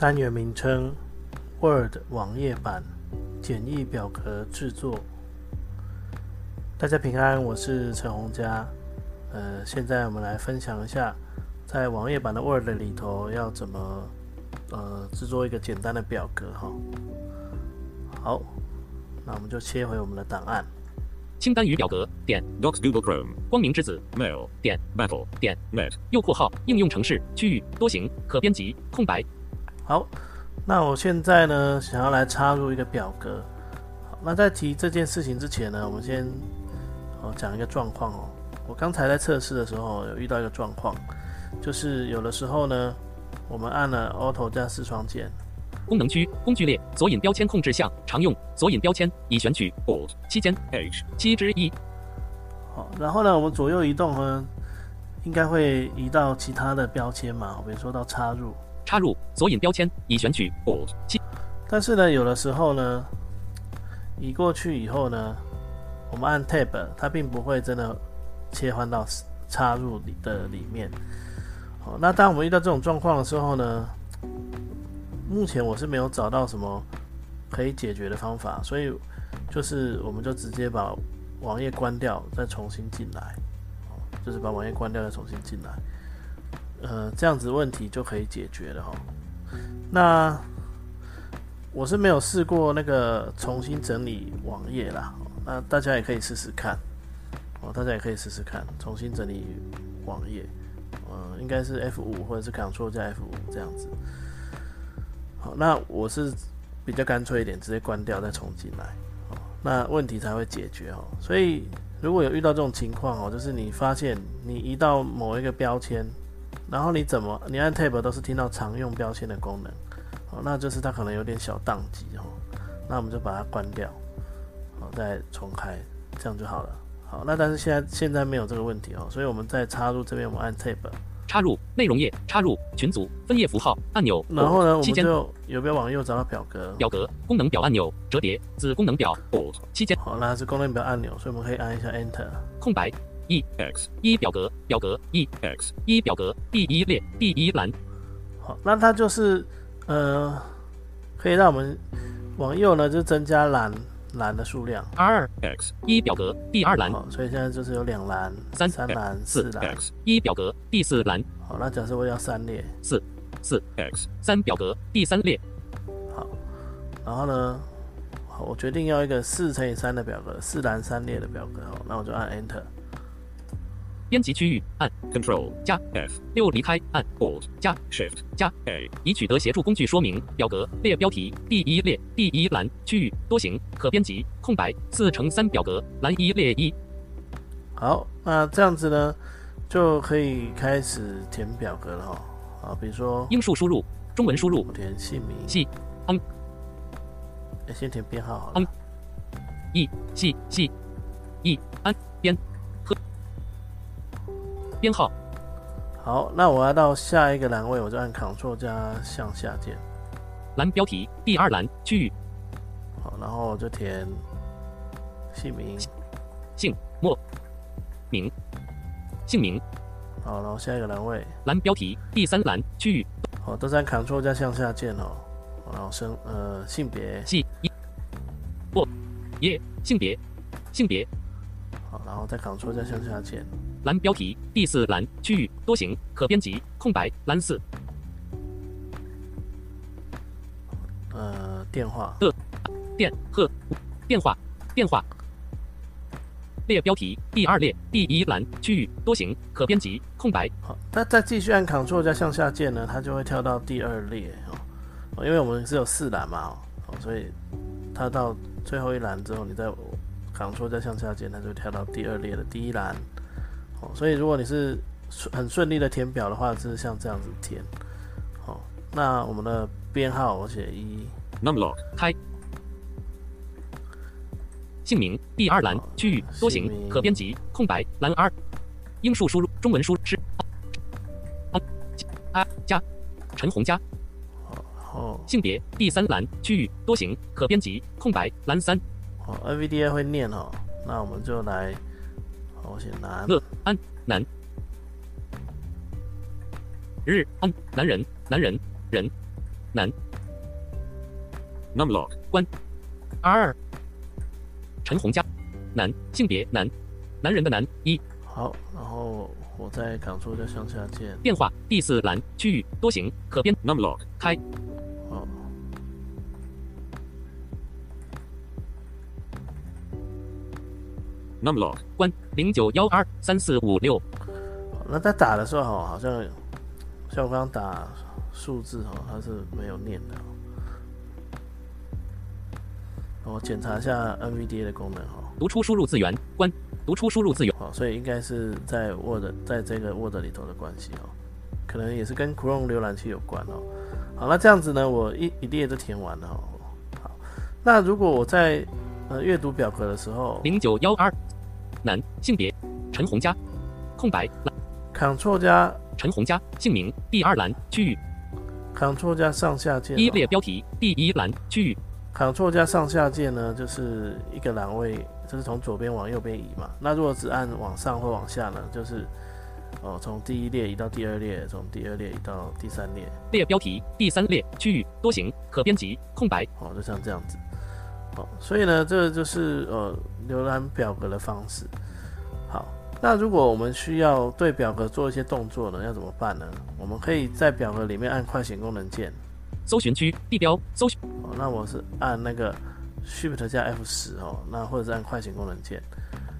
单元名称：Word 网页版简易表格制作。大家平安，我是陈洪佳。呃，现在我们来分享一下，在网页版的 Word 里头要怎么呃制作一个简单的表格哈。好，那我们就切回我们的档案。清单与表格点 Docs Google Chrome 光明之子 Mail 点 Battle 点 Net 右括号应用程式区域多行可编辑空白。好，那我现在呢，想要来插入一个表格。好，那在提这件事情之前呢，我们先哦讲一个状况哦。我刚才在测试的时候有遇到一个状况，就是有的时候呢，我们按了 Auto 加视窗键，功能区工具列索引标签控制项常用索引标签已选取 Alt 期间 H 七之一。好，然后呢，我们左右移动呢，应该会移到其他的标签嘛，比如说到插入。插入索引标签已选取 Alt 七，但是呢，有的时候呢，移过去以后呢，我们按 Tab，它并不会真的切换到插入里的里面。好，那当我们遇到这种状况的时候呢，目前我是没有找到什么可以解决的方法，所以就是我们就直接把网页关掉，再重新进来。就是把网页关掉，再重新进来。呃，这样子问题就可以解决了哈。那我是没有试过那个重新整理网页啦，那大家也可以试试看哦，大家也可以试试看重新整理网页，呃，应该是 F 五或者是 Ctrl 加 F 五这样子。好，那我是比较干脆一点，直接关掉再重进来，哦，那问题才会解决哦。所以如果有遇到这种情况哦，就是你发现你移到某一个标签。然后你怎么你按 Tab 都是听到常用标签的功能，哦，那就是它可能有点小宕机哦，那我们就把它关掉，好，再重开，这样就好了。好，那但是现在现在没有这个问题哦，所以我们再插入这边，我们按 Tab，插入内容页，插入群组分页符号按钮，然后呢，我们就有没有往右找到表格？表格功能表按钮折叠子功能表 Alt 期间好，那是功能表按钮，所以我们可以按一下 Enter。空白一 X 一表格表格 e x 一表格第一列第一栏好，那它就是呃，可以让我们往右呢，就增加栏栏的数量。二 X 一表格第二栏好，所以现在就是有两栏、三三栏、四栏。X 一表格第四栏好，那假设我要三列，四四 X 三表格第三列好，然后呢，好，我决定要一个四乘以三的表格，四栏三列的表格。好，那我就按 Enter。编辑区域按 Control 加 F 六离开按 Alt 加 Shift 加 A 已取得协助工具说明表格列标题第一列第一栏区域多行可编辑空白四乘三表格栏一列一。好，那这样子呢，就可以开始填表格了哈。好，比如说英数输入中文输入填姓名，系嗯诶先填编号好了。嗯一系系 e 安编。和编号。好，那我要到下一个栏位，我就按 Ctrl 加向下键。栏标题第二栏区域好，然后我就填姓名。姓莫。名。姓名。好，然后下一个栏位，栏标题第三栏区域好，都是按 Ctrl 加向下键哦。好然后生呃性别，系一。或。耶性别。性别。好，然后再 Ctrl 加向下键。栏标题第四栏区域多行可编辑空白蓝四呃，电话，电和电话电话列标题第二列第一栏区域多行可编辑空白好，那再继续按 Ctrl 加向下键呢，它就会跳到第二列哦。哦，因为我们是有四栏嘛，哦，所以它到最后一栏之后，你再 Ctrl 加向下键，它就跳到第二列的第一栏。哦，所以如果你是顺很顺利的填表的话，就是像这样子填。好，那我们的编号我写一，Numlock 开。姓名第二栏区域多行可编辑空白栏二。英数输入中文输是啊啊加陈红加。哦性别第三栏区域多行可编辑空白栏三。哦，NVDA 会念哦，那我们就来，好我写男，乐安男。日安男人男人人男。Numlock 关。二。陈红佳男性别男男人的男一。好，然后我再 Ctrl 加向下键，电话第四栏区域多行可编。Numlock 开 Numlock 关零九幺二三四五六那他打的时候哈，好像像我刚刚打数字哈，他是没有念的哦。我检查一下 NVDA 的功能哈，读出输入字源关读出输入字源好，所以应该是在 Word 在这个 Word 里头的关系哦，可能也是跟 Chrome 浏览器有关哦。好，那这样子呢，我一一列都填完了哦。好，那如果我在呃阅读表格的时候零九幺二男性别陈红佳空白栏，Ctrl 加陈红佳姓名第二栏区域 Ctrl 加上下键、一哦，列标题第一栏区域 Ctrl 加上下键呢，就是一个栏位，就是从左边往右边移嘛。那如果只按往上或往下呢，就是哦从第一列移到第二列，从第二列移到第三列，列标题第三列区域多行可编辑空白哦，就像这样子。哦，所以呢，这就是呃浏览表格的方式。好，那如果我们需要对表格做一些动作呢，要怎么办呢？我们可以在表格里面按快显功能键。搜寻区地标搜寻哦，那我是按那个 Shift 加 F 十哦，那或者是按快捷功能键，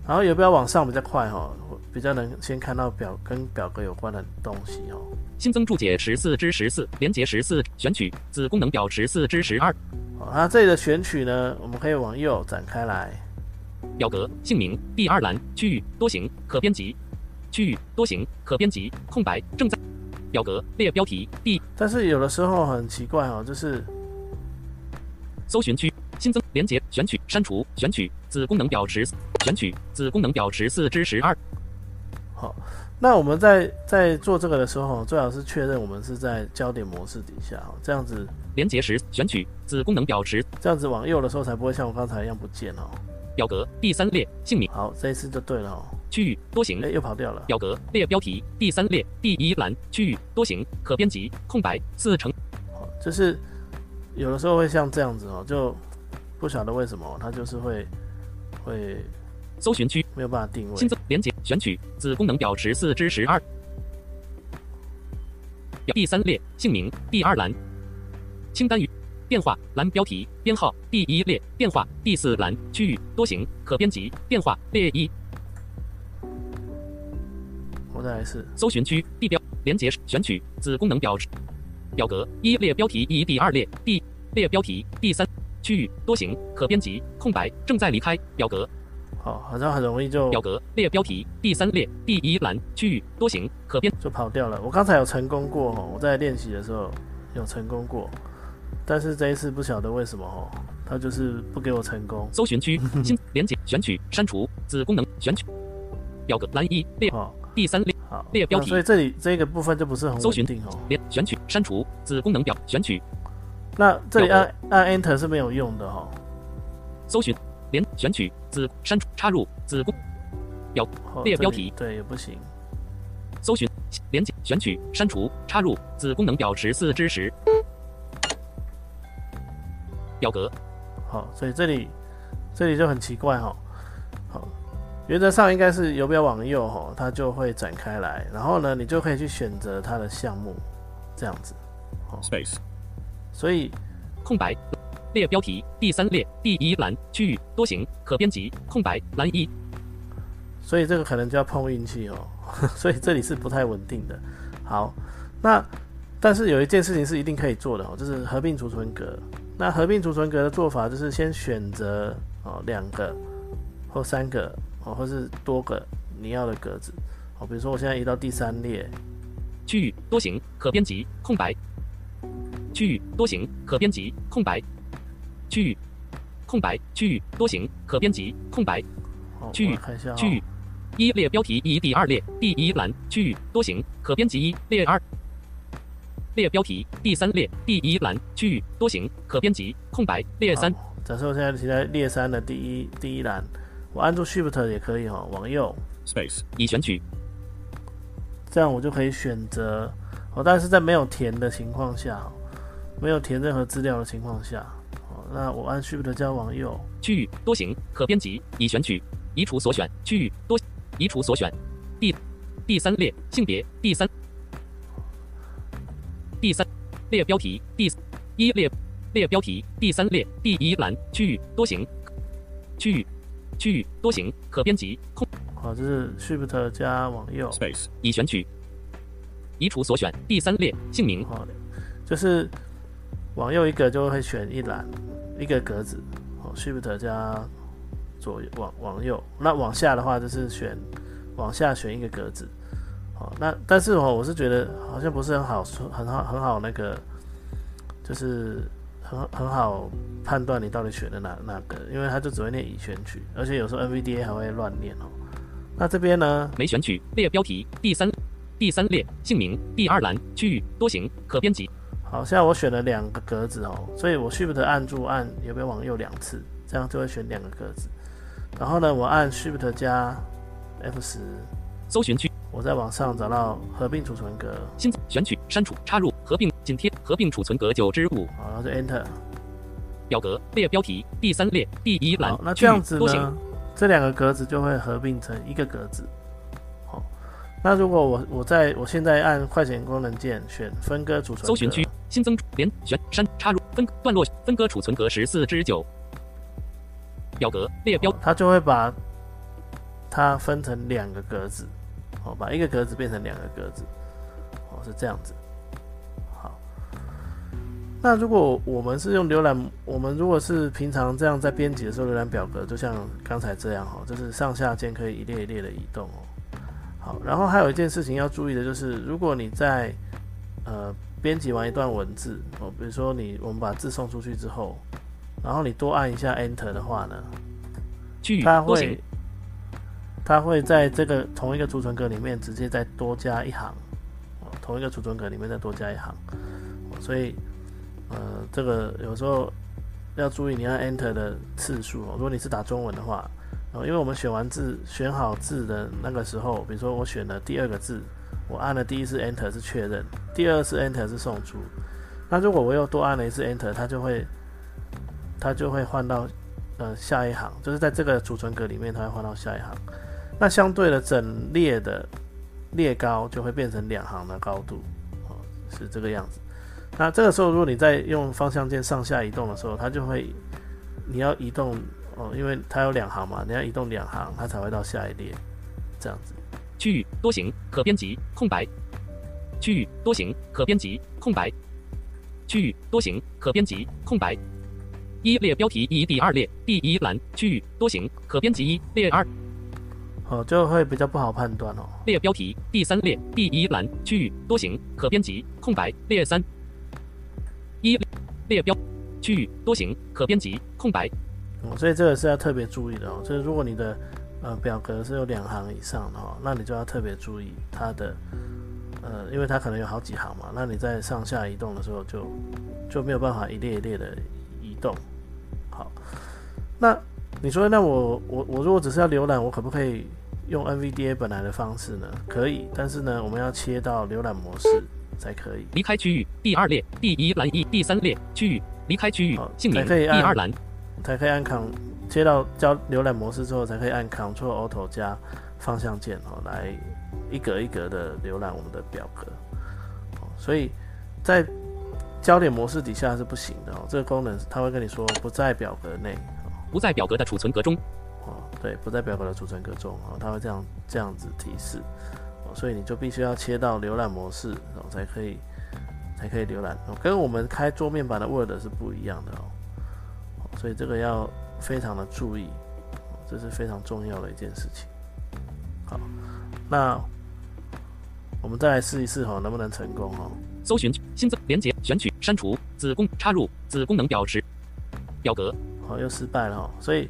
然后有不要往上比较快哦，比较能先看到表跟表格有关的东西哦。新增注解十四之十四连接十四选取子功能表十四之十二哦，那这里的选取呢，我们可以往右展开来，表格姓名第二栏区域多行可编辑区域多行可编辑空白正在。表格列标题第。但是有的时候很奇怪哦，就是搜寻区新增连接选取删除选取子功能表十选取子功能表十四之十二。好、那我们在在做这个的时候，最好是确认我们是在焦点模式底下哦，这样子连接时选取子功能表时这样子往右的时候才不会像我刚才一样不见哦。表格第三列姓名好，这一次就对了哦。区域多行哎，又跑掉了。表格列标题第三列第一栏区域多行可编辑空白四乘好，就是有的时候会像这样子哦，就不晓得为什么它就是会会搜寻区没有办法定位新。增连接选取子功能表十四之十二表第三列姓名第二栏清单与电话栏标题编号第一列电话第四栏区域多行可编辑电话列一我再来一次。搜寻区地标连接选取子功能表表格一列标题一第二列第列标题第三区域多行可编辑空白正在离开表格好，好像很容易就表格列标题第三列第一栏区域多行可变就跑掉了。我刚才有成功过哦，我在练习的时候有成功过，但是这一次不晓得为什么哦，它就是不给我成功。搜寻区新连接选取删除子功能选取表格栏一列好，第三列好，列标题所以这里这个部分就不是很搜寻稳定哦。连选取删除子功能表选取那这里按按 Enter 是没有用的哦。搜寻连选取子删除插入子功哦这里列标题对也不行。搜寻连接选取删除插入子功能表十四之十表格好，所以这里这里就很奇怪哈。好，原则上应该是游标往右哈，它就会展开来，然后呢，你就可以去选择它的项目，这样子。space 所以空白列标题第三列第一栏区域多行可编辑空白栏一所以这个可能就要碰运气哦，所以这里是不太稳定的。好，那但是有一件事情是一定可以做的哦，就是合并储存格。那合并储存格的做法就是先选择哦两个或三个哦，或是多个你要的格子哦，比如说我现在移到第三列，区域多行可编辑空白。区域多行可编辑空白。区域空白区域多行可编辑空白。哦，区域看一下、哦，区域一列标题一第二列第一栏区域多行可编辑一列二。列标题第三列第一栏区域多行可编辑空白列三。好假设我现在停在列三的第一第一栏，我按住 Shift 也可以哈、哦，往右，Space. 已选取。这样我就可以选择哦，但是在没有填的情况下，哦没有填任何资料的情况下，哦，那我按 Shift 加往右，区域多行可编辑已选取移除所选区域多移除所选。第第三列性别第三第三列标题第一列列标题第三列第一栏区域多行区域区域多行可编辑空好，这是 Shift 加往右，Space. 已选取移除所选第三列姓名。好，就是往右一个就会选一栏一个格子，哦，Shift 加左往往右，那往下的话就是选往下选一个格子，好，那但是哦，我是觉得好像不是很好说，很好很好那个，就是很很好判断你到底选的哪哪个，因为它就只会念已选取，而且有时候 NVDA 还会乱念哦。那这边呢，没选取列标题第三第三列姓名第二栏区域多行可编辑。好，现在我选了两个格子哦，所以我 Shift 按住按有没有往右两次，这样就会选两个格子。然后呢，我按 Shift 加 F 十，搜寻区我在网上找到合并储存格，新选取删除插入合并紧贴合并储存格九之五好，然后就 Enter。表格列标题第三列第一栏好，那这样子呢，这两个格子就会合并成一个格子。好，那如果我我在我现在按快捷功能键选分割储存搜寻区新增连选删插入分段落分割储存格十四之九表格列标它就会把它分成两个格子，哦，把一个格子变成两个格子，哦，是这样子。好，那如果我们是用浏览，我们如果是平常这样在编辑的时候，浏览表格就像刚才这样哦，就是上下键可以一列一列的移动哦。好，然后还有一件事情要注意的就是，如果你在呃编辑完一段文字哦，比如说你我们把字送出去之后，然后你多按一下 Enter 的话呢，它会它会在这个同一个储存格里面直接再多加一行，哦，同一个储存格里面再多加一行，哦所以呃，这个有时候要注意你按 Enter 的次数哦。如果你是打中文的话，哦，因为我们选完字选好字的那个时候，比如说我选了第二个字，我按了第一次 Enter 是确认，第二次 Enter 是送出。那如果我又多按了一次 Enter，它就会它就会换到呃下一行，就是在这个储存格里面，它会换到下一行。那相对的整列的列高就会变成两行的高度，哦，是这个样子。那这个时候，如果你在用方向键上下移动的时候，它就会你要移动哦，因为它有两行嘛，你要移动两行，它才会到下一列，这样子。区域多行可编辑空白。区域多行可编辑空白。区域多行可编辑空白。一列标题一第二列第一栏。区域多行可编辑一列二。哦，就会比较不好判断哦。列标题第三列第一栏。区域多行可编辑空白。列三。一列标。区域多行可编辑空白。哦，所以这个是要特别注意的哦。就是如果你的呃表格是有两行以上的哦，那你就要特别注意它的呃，因为它可能有好几行嘛，那你在上下移动的时候就就没有办法一列一列的移动。好，那你说那我我我如果只是要浏览，我可不可以用 NVDA 本来的方式呢？可以，但是呢，我们要切到浏览模式才可以。离开区域第二列第一栏一第三列区域离开区域好姓名才可以按第二栏才可以按 Ctrl 切到交浏览模式之后，才可以按 Ctrl Auto 加方向键哦，来一格一格的浏览我们的表格。哦，所以在焦点模式底下是不行的哦，这个功能它会跟你说不在表格内不在表格的储存格中。哦，对，不在表格的储存格中哦，它会这样这样子提示。哦，所以你就必须要切到浏览模式然哦，才可以才可以浏览。哦，跟我们开桌面版的 Word 是不一样的哦，哦所以这个要非常的注意，哦这是非常重要的一件事情。好，那我们再来试一试哈，能不能成功哈？搜寻新增连接选取删除子功插入子功能表示表格好，又失败了哈，所以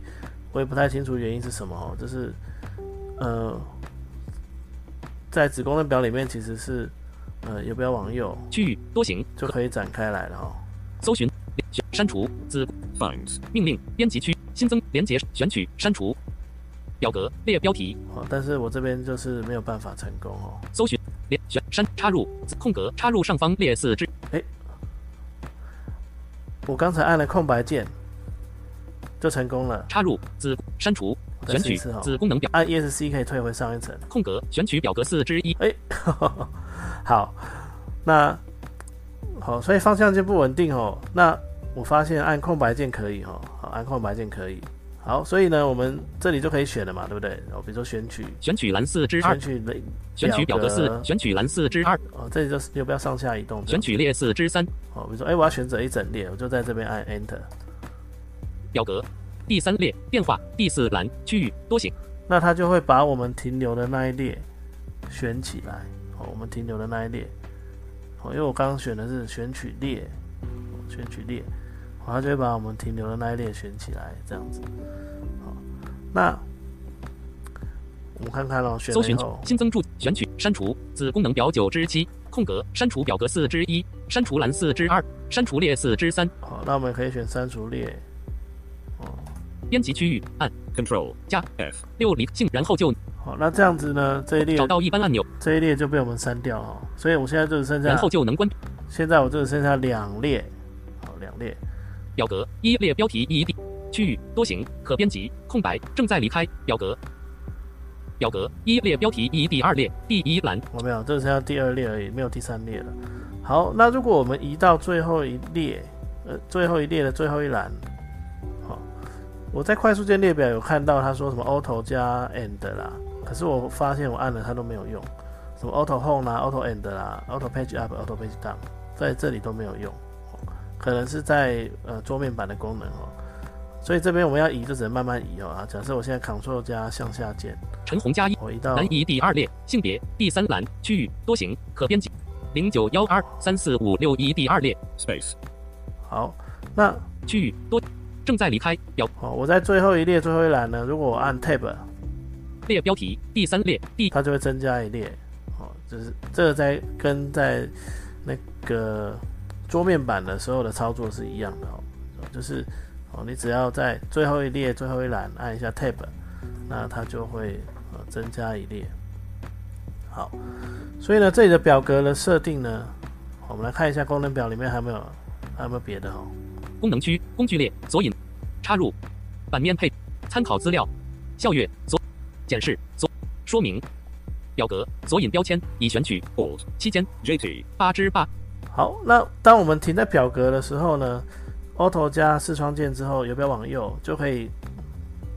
我也不太清楚原因是什么哈，就是呃，在子功能表里面其实是呃有标往右区域多行就可以展开来了哈。搜寻选删除子 Find. 命令编辑区新增连接选取删除表格列标题好，但是我这边就是没有办法成功哦。搜寻连选删插入空格插入上方列四之我刚才按了空白键就成功了，插入子删除选取。子功能表按 ESC 可以退回上一层。空格选取表格四之一哎，好，那好，所以方向键不稳定哦。那我发现按空白键可以哈，好，按空白键可以。好，所以呢，我们这里就可以选了嘛，对不对？哦，比如说选取，选取蓝四之二选取选取表格四选取蓝四之二哦，这里就是要不要上下移动？选取列四之三哦，比如说，哎，我要选择一整列，我就在这边按 Enter。表格第三列电话第四栏区域多行那它就会把我们停留的那一列选起来。哦，我们停留的那一列。哦，因为我刚刚选的是选取列，哦选取列，哦，它就会把我们停留的那一列选起来，这样子。好，那我们看看咯，选搜寻新增注选取删除子功能表九之七空格删除表格四之一删除栏四之二删除列四之三好，那我们可以选删除列。哦编辑区域按 Control. 加 F. 六离性，然后就好，那这样子呢，这一列找到一般按钮，这一列就被我们删掉哦，所以我现在就只剩下然，后就能关现在我就只剩下两列，好，两列。表格一列标题一地区域多行可编辑空白正在离开表格表格一列标题一第二列第一栏我没有，这只剩下第二列而已，没有第三列了。好，那如果我们移到最后一列，呃，最后一列的最后一栏，好，我在快速键列表有看到他说什么 auto 加 and 啦，可是我发现我按了它都没有用，什么 auto home 啦，auto and 啦，auto page up，auto page down，在这里都没有用，可能是在呃桌面版的功能哦。所以这边我们要移就只能慢慢移哦啊。假设我现在 Ctrl 加向下键，陈红加一我移到栏一第二列性别第三栏区域多行可编辑零九幺二三四五六一第二列 Space. 好，那区域多正在离开表哦，我在最后一列最后一栏呢，如果我按 Tab，列标题第三列第它就会增加一列。哦，就是这个在跟在那个桌面版的时候的操作是一样的哦，就是哦，你只要在最后一列最后一栏按一下 Tab，那它就会呃增加一列。好，所以呢，这里的表格的设定呢，我们来看一下功能表里面还有没有还有没有别的哦。功能区工具列索引插入版面配参考资料校阅左检视左说明表格索引标签已选取.期间 JT. 八之八好，那当我们停在表格的时候呢，Auto 加视窗键之后，游标往右？就可以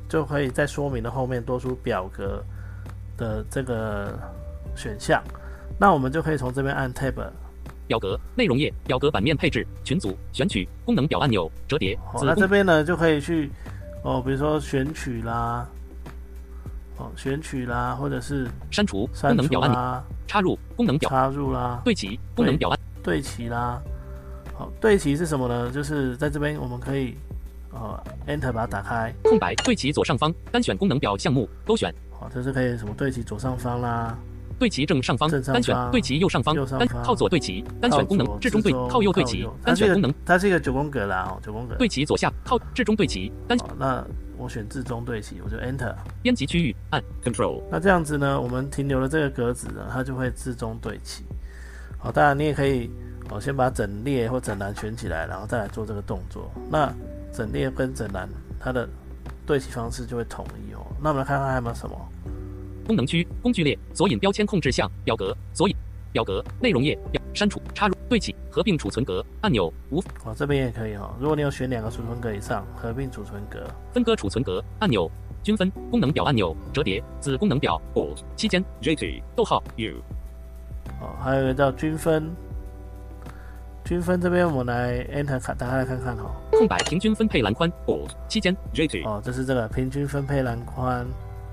就可以在说明的后面多出表格的这个选项。那我们就可以从这边按 Tab，表格内容页表格版面配置群组选取功能表按钮折叠好，那这边呢就可以去哦，比如说选取啦，哦选取啦，或者是删除功能表按钮、插入功能表插入啦、对齐功能表按对齐啦。好，对齐是什么呢？就是在这边我们可以呃 Enter 把它打开。空白对齐左上方单选功能表项目勾选好，这是可以什么对齐左上方啦，对齐正上方正上方单选对齐右上方单右上方靠左对齐单选功能至中对靠右对齐它是一个单选功能它是一个九宫格啦，哦，九宫格。对齐左下靠至中对齐单，那我选至中对齐，我就 Enter。编辑区域按 Control. 那这样子呢，我们停留的这个格子呢，它就会至中对齐。好，当然你也可以哦，先把整列或整栏选起来，然后再来做这个动作。那整列跟整栏它的对齐方式就会统一哦。那我们来看看还有没有什么？功能区工具列索引标签控制项表格索引表格内容页表删除插入对齐合并储存格按钮无哦，这边也可以哦。如果你有选两个储存格以上，合并储存格。分割储存格按钮均分功能表按钮折叠子功能表 Alt. 期间 JT. 逗号 U. 哦，还有一个叫均分。均分这边我们来 Enter 看，打开来看看哈、空白平均分配栏宽 Alt. 期间 JT. 哦，这是这个平均分配栏宽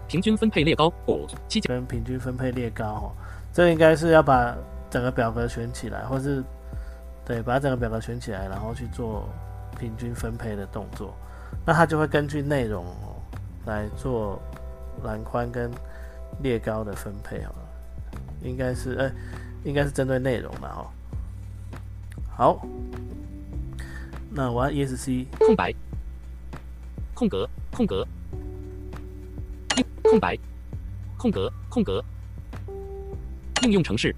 平均分配列高 Alt. 期间跟平均分配列高哈、这应该是要把整个表格选起来，或是对，把整个表格选起来，然后去做平均分配的动作。那它就会根据内容哦来做栏宽跟列高的分配哦。应该是，哎，应该是针对内容的哦。好，那我按 ESC 空白，空格，空格，空白，空格，空格。应用程式，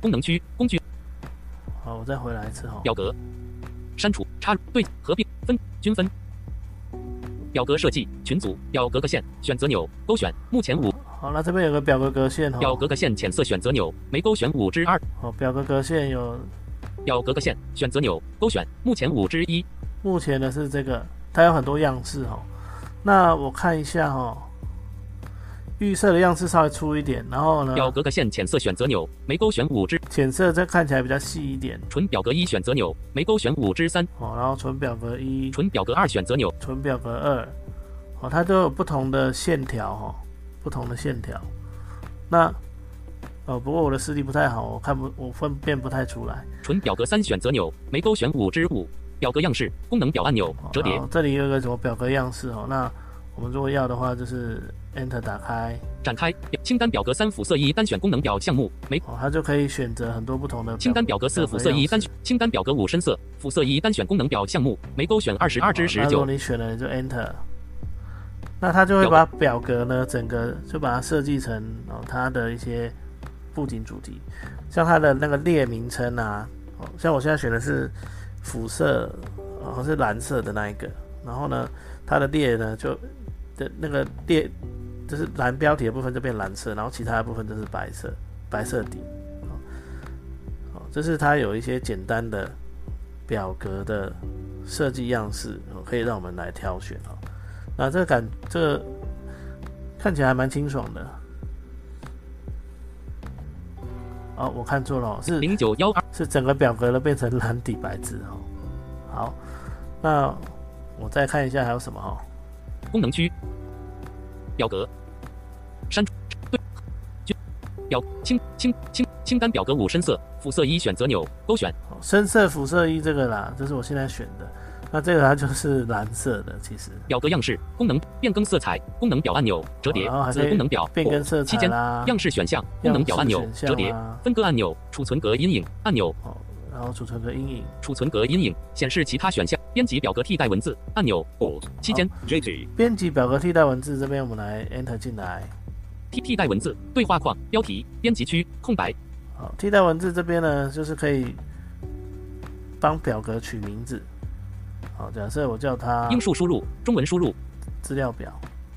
功能区，工具。好，我再回来一次哈。表格，删除，插入，对，合并，分，均分。表格设计，群组，表格格线，选择钮，勾选，目前五。好，那这边有个表格格线哈。表格格线浅色选择钮，没勾选五之二。好，表格格线有。表格格线选择钮，勾选，目前五之一。目前的是这个，它有很多样式哈。那我看一下哈。预设的样式稍微粗一点，然后呢？表格格线浅色选择钮，没勾选五之。浅色这看起来比较细一点。纯表格一选择钮，没勾选五之三。哦，然后纯表格一。纯表格二选择钮。纯表格二。哦，它都有不同的线条哈，不同的线条。那，哦，不过我的视力不太好，我看不，我分辨不太出来。纯表格三选择钮，没勾选五之五。表格样式功能表按钮折叠。这里有个什么表格样式哦？那我们如果要的话，就是。Enter 打开，展开清单表格三辅色一单选功能表项目没，哦，它就可以选择很多不同的清单表格四辅色一单选清单表格五深色辅色一单选功能表项目没勾选二十二至十九。如果你选了就 Enter，那他就会把表格呢整个就把它设计成哦它的一些布景主题，像它的那个列名称啊，哦像我现在选的是辅色，哦是蓝色的那一个，然后呢它的列呢就的那个列。就是蓝标题的部分就变蓝色，然后其他的部分就是白色，白色底。哦，这是它有一些简单的表格的设计样式，可以让我们来挑选哦。那这个感，这个看起来还蛮清爽的。哦，我看错了，是零九幺二，是整个表格都变成蓝底白字哦。好，那我再看一下还有什么哦？功能区表格。删除对，就表清清清清单表格五深色肤色一选择钮勾选深色肤色一这个啦，这是我现在选的。那这个它就是蓝色的，其实表格样式功能变更色彩功能表按钮折叠子功能表变更色彩期间样式选项功能表按钮折叠分割按钮储存格阴影按钮哦，然后储存格阴影储存格阴影显示其他选项编辑表格替代文字按钮哦期间 JT 编辑表格替代文字这边我们来 Enter 进来。替替代文字对话框标题编辑区空白。好，替代文字这边呢，就是可以帮表格取名字。好，假设我叫它英数输入，中文输入资料表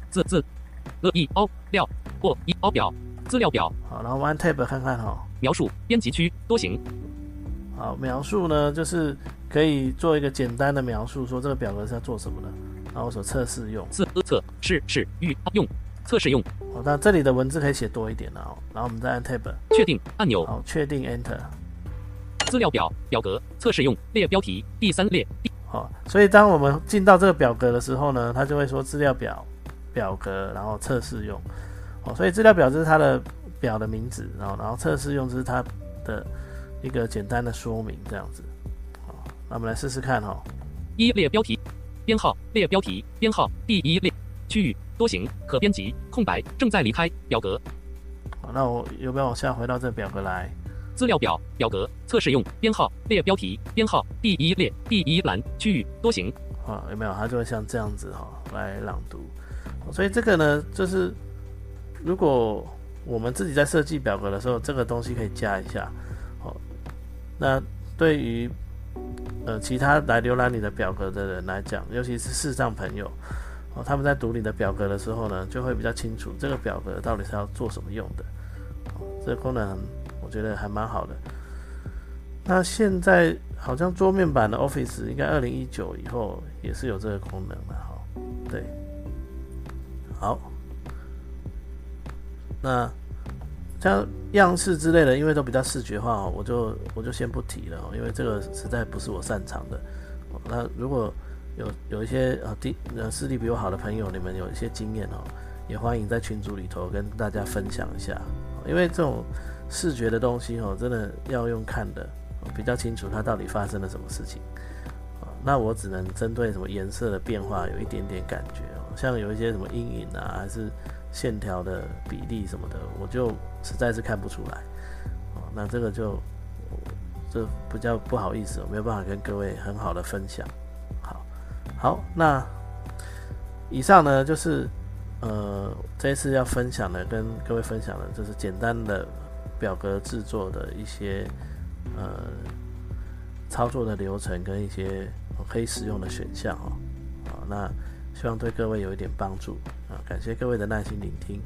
字字乐 e o 料或一 o 表资料表。好，然后我按 Tab 看看哈。描述编辑区多行。好，描述呢就是可以做一个简单的描述，说这个表格是要做什么的，然后我所测试用测测试是预用。测试用，好，那这里的文字可以写多一点哦。然后我们再按 Tab，确定按钮，好，确定 Enter。资料表表格测试用列标题第三列，好，所以当我们进到这个表格的时候呢，它就会说资料表表格，然后测试用，哦，所以资料表就是它的表的名字，然后然后测试用就是它的一个简单的说明，这样子，好，那我们来试试看哈。一列标题编号列标题编号第一列区域。多行可编辑空白正在离开表格。好，那我有没有往下回到这个表格来？资料表表格测试用编号列标题编号第一列第一栏区域多行。啊，有没有？它就会像这样子哈来朗读。所以这个呢，就是如果我们自己在设计表格的时候，这个东西可以加一下。好，那对于呃其他来浏览你的表格的人来讲，尤其是视障朋友。哦，他们在读你的表格的时候呢，就会比较清楚这个表格到底是要做什么用的。哦，这个功能我觉得还蛮好的。那现在好像桌面版的 Office 应该二零一九以后也是有这个功能的哈。对，好。那像样式之类的，因为都比较视觉化哦，我就我就先不提了，因为这个实在不是我擅长的。那如果有有一些呃，地呃视力比我好的朋友，你们有一些经验哦，也欢迎在群组里头跟大家分享一下。因为这种视觉的东西哦，真的要用看的，比较清楚它到底发生了什么事情。那我只能针对什么颜色的变化有一点点感觉哦，像有一些什么阴影啊，还是线条的比例什么的，我就实在是看不出来。哦，那这个就这比较不好意思，我没有办法跟各位很好的分享。好，好，那以上呢就是呃这一次要分享的，跟各位分享的就是简单的表格制作的一些呃操作的流程跟一些。可以使用的选项哦，好，那希望对各位有一点帮助啊，感谢各位的耐心聆听。